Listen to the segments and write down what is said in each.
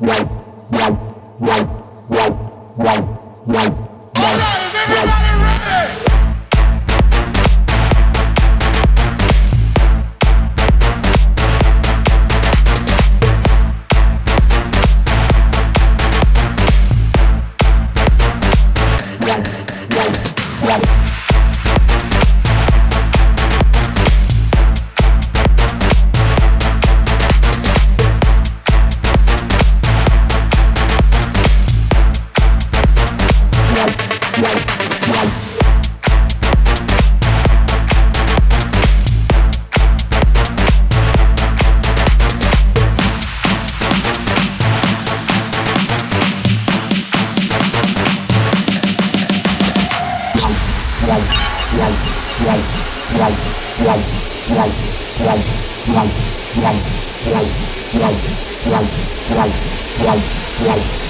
Wow, wow, wow. light, light, light, light, light,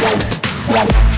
one, one.